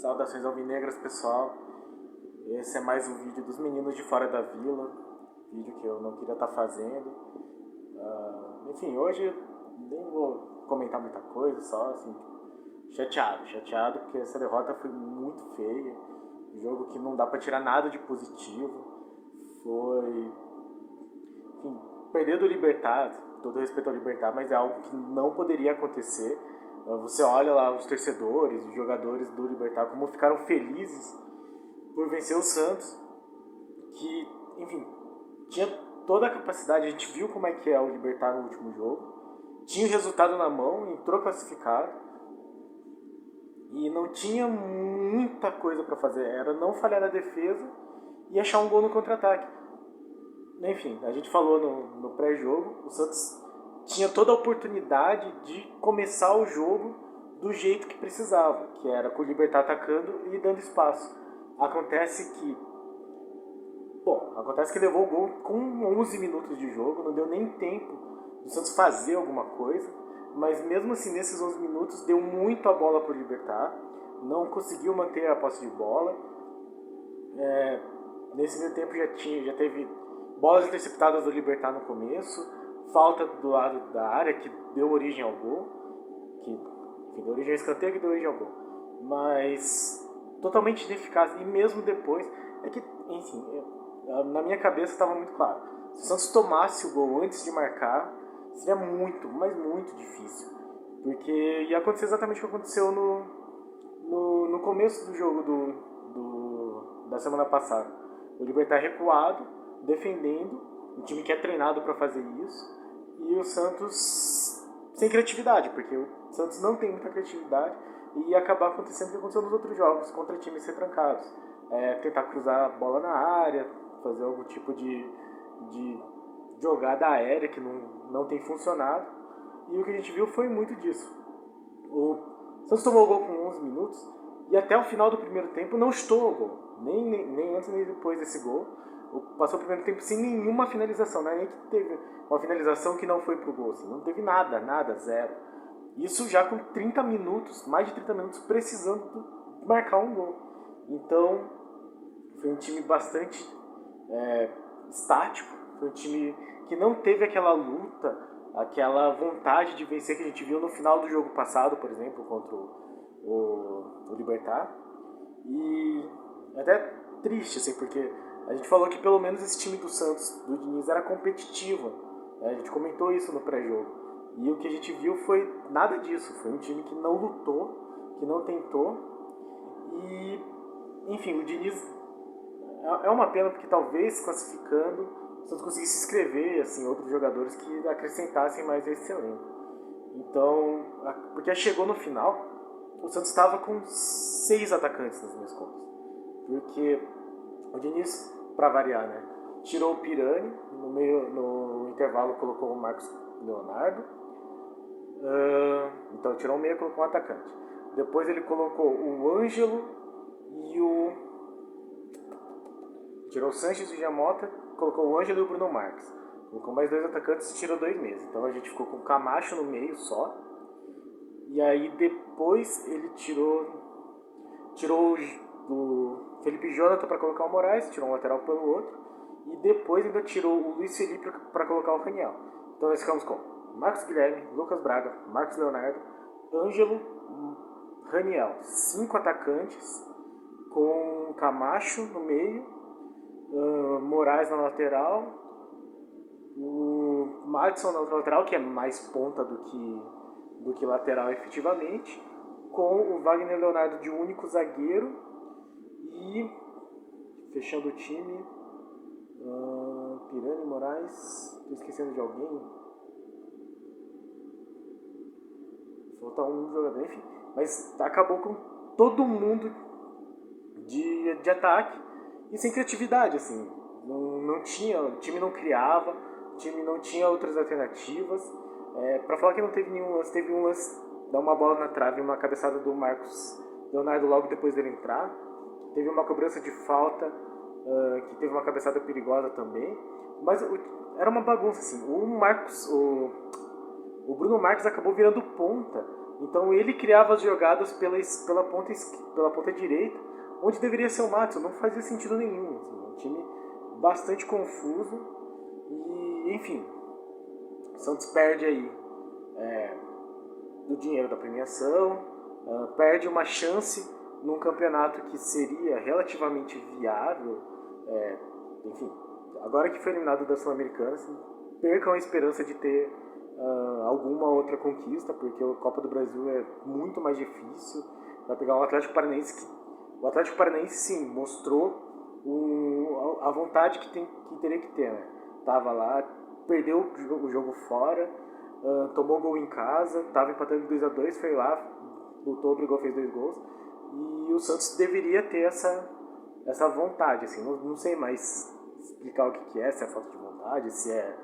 Saudações alvinegras, pessoal. Esse é mais um vídeo dos meninos de fora da vila. Vídeo que eu não queria estar fazendo. Uh, enfim, hoje nem vou comentar muita coisa, só assim, chateado, chateado porque essa derrota foi muito feia. Um jogo que não dá para tirar nada de positivo. Foi. Enfim, perder do Libertar, todo respeito ao Libertar, mas é algo que não poderia acontecer você olha lá os torcedores, os jogadores do Libertar, como ficaram felizes por vencer o Santos, que, enfim, tinha toda a capacidade, a gente viu como é que é o Libertar no último jogo, tinha o resultado na mão, entrou classificado, e não tinha muita coisa para fazer, era não falhar na defesa e achar um gol no contra-ataque. Enfim, a gente falou no, no pré-jogo, o Santos tinha toda a oportunidade de começar o jogo do jeito que precisava, que era com o Libertar atacando e dando espaço. Acontece que. Bom, acontece que levou o gol com 11 minutos de jogo, não deu nem tempo do Santos fazer alguma coisa, mas mesmo assim, nesses 11 minutos, deu muito a bola para o Libertar, não conseguiu manter a posse de bola. É, nesse meio tempo já, tinha, já teve bolas interceptadas do Libertar no começo falta do lado da área que deu origem ao gol, que, que deu origem ao escanteio que deu origem ao gol, mas totalmente ineficaz. E mesmo depois é que, enfim, eu, na minha cabeça estava muito claro, se o Santos tomasse o gol antes de marcar, seria muito, mas muito difícil, porque ia acontecer exatamente o que aconteceu no, no, no começo do jogo do, do, da semana passada. O Libertar recuado, defendendo, um time que é treinado para fazer isso, o Santos sem criatividade, porque o Santos não tem muita criatividade e acabar acontecendo o que aconteceu nos outros jogos, contra times retrancados. É, tentar cruzar a bola na área, fazer algum tipo de, de jogada aérea que não, não tem funcionado. E o que a gente viu foi muito disso. O Santos tomou o gol com 11 minutos e até o final do primeiro tempo não estou o gol. Nem, nem, nem antes nem depois desse gol passou o primeiro tempo sem nenhuma finalização, não é nem que teve uma finalização que não foi pro gol, assim, não teve nada, nada, zero. Isso já com 30 minutos, mais de 30 minutos, precisando marcar um gol. Então, foi um time bastante é, estático, foi um time que não teve aquela luta, aquela vontade de vencer que a gente viu no final do jogo passado, por exemplo, contra o, o, o Libertar. E é até triste, assim, porque a gente falou que pelo menos esse time do Santos, do Diniz, era competitivo. Né? A gente comentou isso no pré-jogo. E o que a gente viu foi nada disso. Foi um time que não lutou, que não tentou. E, enfim, o Diniz é, é uma pena porque talvez classificando o Santos conseguisse escrever assim, outros jogadores que acrescentassem mais esse elenco. Então, porque chegou no final, o Santos estava com seis atacantes nas minhas contas. Porque o Diniz, para variar, né? Tirou o Pirani, no, meio, no intervalo colocou o Marcos Leonardo. Uh, então tirou o meio e colocou um atacante. Depois ele colocou o Ângelo e o. Tirou o Sanches e o Jamota, colocou o Ângelo e o Bruno Marques. Colocou mais dois atacantes e tirou dois meses. Então a gente ficou com o Camacho no meio só. E aí depois ele tirou. Tirou o Felipe Jonathan para colocar o Moraes, tirou um lateral pelo outro, e depois ainda tirou o Luiz Felipe para colocar o Raniel. Então nós ficamos com Marcos Guilherme, Lucas Braga, Marcos Leonardo, Ângelo, Raniel. Cinco atacantes, com Camacho no meio, uh, Moraes na lateral, o Madison na lateral, que é mais ponta do que, do que lateral efetivamente, com o Wagner Leonardo de único zagueiro e fechando o time, uh, Pirani Moraes, estou esquecendo de alguém. Falta um jogador, enfim. Mas acabou com todo mundo de, de ataque e sem criatividade, assim. Não, não tinha, o time não criava, o time não tinha outras alternativas. É, para falar que não teve nenhum lance, teve um lance, dar uma bola na trave, uma cabeçada do Marcos Leonardo logo depois dele entrar. Teve uma cobrança de falta, uh, que teve uma cabeçada perigosa também. Mas o, era uma bagunça, assim. O Marcos, o, o Bruno Marques acabou virando ponta Então ele criava as jogadas pela, pela, ponta, pela ponta direita, onde deveria ser o Matos. Não fazia sentido nenhum. Assim, um time bastante confuso. E, enfim, o Santos perde aí é, do dinheiro da premiação, uh, perde uma chance num campeonato que seria relativamente viável. É, enfim, agora que foi eliminado da Sul-Americana, assim, percam a esperança de ter uh, alguma outra conquista, porque a Copa do Brasil é muito mais difícil. Vai pegar um Atlético Paranaense que. O Atlético Paranaense, sim, mostrou a vontade que, tem, que teria que ter. Né? Tava lá, perdeu o jogo, o jogo fora, uh, tomou gol em casa, tava empatando 2 a 2 foi lá, lutou, brigou, fez dois gols. E o Santos deveria ter essa, essa vontade, assim, não, não sei mais explicar o que, que é, se é falta de vontade, se é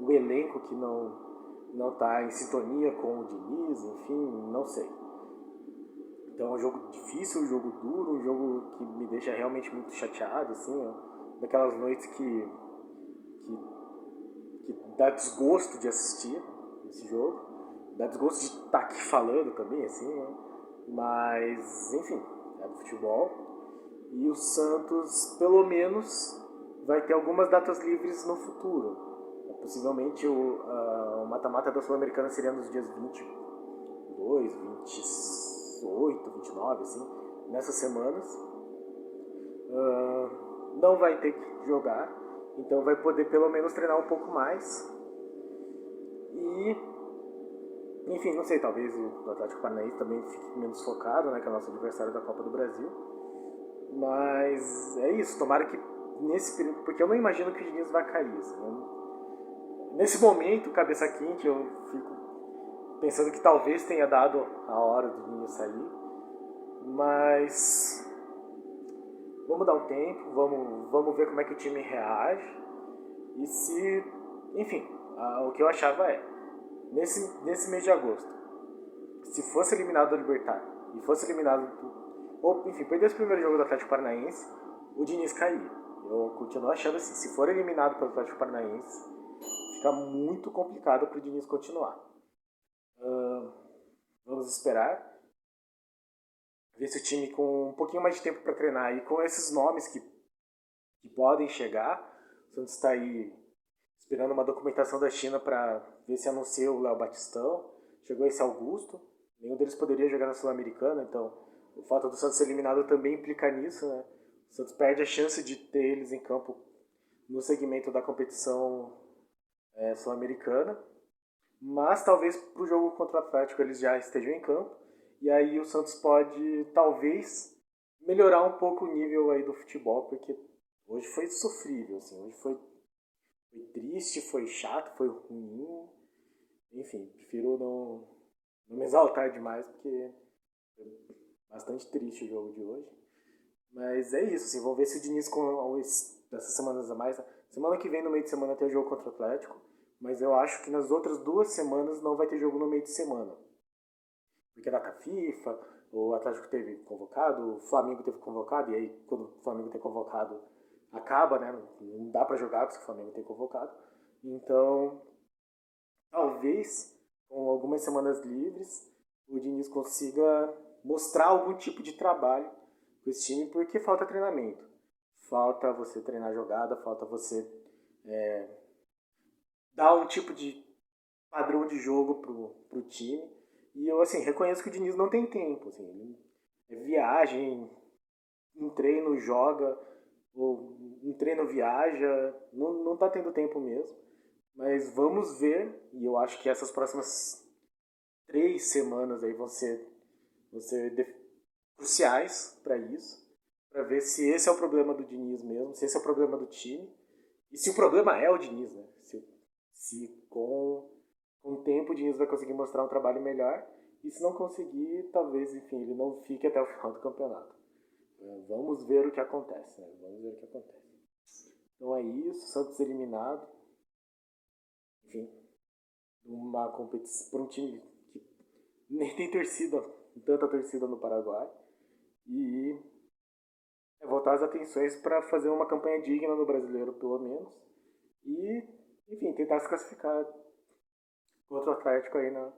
o elenco que não não está em sintonia com o Diniz, enfim, não sei. Então é um jogo difícil, um jogo duro, um jogo que me deixa realmente muito chateado, assim, ó, daquelas noites que, que, que dá desgosto de assistir esse jogo, dá desgosto de estar tá aqui falando também, assim, né? Mas enfim, é do futebol. E o Santos, pelo menos, vai ter algumas datas livres no futuro Possivelmente o uh, mata-mata da Sul-Americana seria nos dias 22, 28, 29, assim, nessas semanas. Uh, não vai ter que jogar, então vai poder pelo menos treinar um pouco mais. E, enfim, não sei, talvez o Atlético Paranaense também fique menos focado, né, que é o nosso adversário da Copa do Brasil. Mas é isso, tomara que nesse período, porque eu não imagino que o Diniz vai cair. Assim, nesse momento, cabeça quente, eu fico pensando que talvez tenha dado a hora do Ninho sair. Mas vamos dar um tempo, vamos, vamos ver como é que o time reage. E se. Enfim, o que eu achava é, nesse, nesse mês de agosto, se fosse eliminado do Libertar e fosse eliminado do. Ou, enfim, perdesse o primeiro jogo do Atlético Paranaense, o Diniz caía. Eu continuo achando assim, se for eliminado pelo Atlético Paranaense, fica muito complicado para o Diniz continuar. Uh, vamos esperar. Ver se o time com um pouquinho mais de tempo para treinar e com esses nomes que, que podem chegar. O Santos está aí esperando uma documentação da China para ver se anuncia o Léo Batistão. Chegou esse Augusto. Nenhum deles poderia jogar na Sul-Americana, então o fato do Santos ser eliminado também implica nisso. Né? O Santos perde a chance de ter eles em campo no segmento da competição é, sul-americana, mas talvez para o jogo contra o Atlético eles já estejam em campo, e aí o Santos pode talvez melhorar um pouco o nível aí do futebol, porque hoje foi sofrível, assim, hoje foi, foi triste, foi chato, foi ruim, enfim, prefiro não, não me exaltar demais, porque foi bastante triste o jogo de hoje. Mas é isso, assim, vamos ver se o Diniz com essas semanas a mais Semana que vem, no meio de semana, tem o jogo contra o Atlético, mas eu acho que nas outras duas semanas não vai ter jogo no meio de semana. Porque é data FIFA, o Atlético teve convocado, o Flamengo teve convocado, e aí quando o Flamengo tem convocado, acaba, né? Não dá para jogar porque o Flamengo tem convocado. Então, talvez, com algumas semanas livres, o Diniz consiga mostrar algum tipo de trabalho com esse time, porque falta treinamento falta você treinar jogada, falta você é, dar um tipo de padrão de jogo pro, pro time. E eu, assim, reconheço que o Diniz não tem tempo, assim, é viagem, um treino joga, ou um treino viaja, não, não tá tendo tempo mesmo. Mas vamos ver, e eu acho que essas próximas três semanas aí vão ser, vão ser cruciais para isso para ver se esse é o problema do Diniz mesmo, se esse é o problema do time, e se o problema é o Diniz, né? Se, se com, com o tempo o Diniz vai conseguir mostrar um trabalho melhor, e se não conseguir, talvez, enfim, ele não fique até o final do campeonato. É, vamos ver o que acontece, né? Vamos ver o que acontece. Então é isso, Santos eliminado. Enfim, uma competição para um time que nem tem torcida, tanta torcida no Paraguai. E é voltar as atenções para fazer uma campanha digna no brasileiro, pelo menos. E, enfim, tentar se classificar contra o Atlético aí na,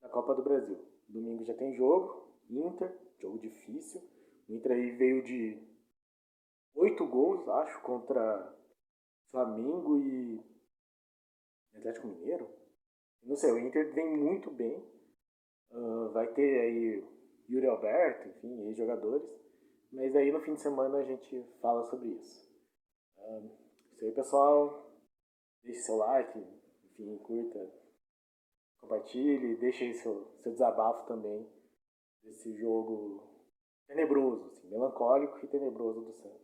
da Copa do Brasil. Domingo já tem jogo, Inter, jogo difícil. O Inter aí veio de oito gols, acho, contra Flamengo e Atlético Mineiro. Não sei, o Inter vem muito bem. Uh, vai ter aí Yuri Alberto, enfim, aí jogadores. Mas aí no fim de semana a gente fala sobre isso. Uh, isso aí, pessoal. Deixe seu like, enfim, curta, compartilhe, deixe seu, seu desabafo também desse jogo tenebroso, assim, melancólico e tenebroso do Santos.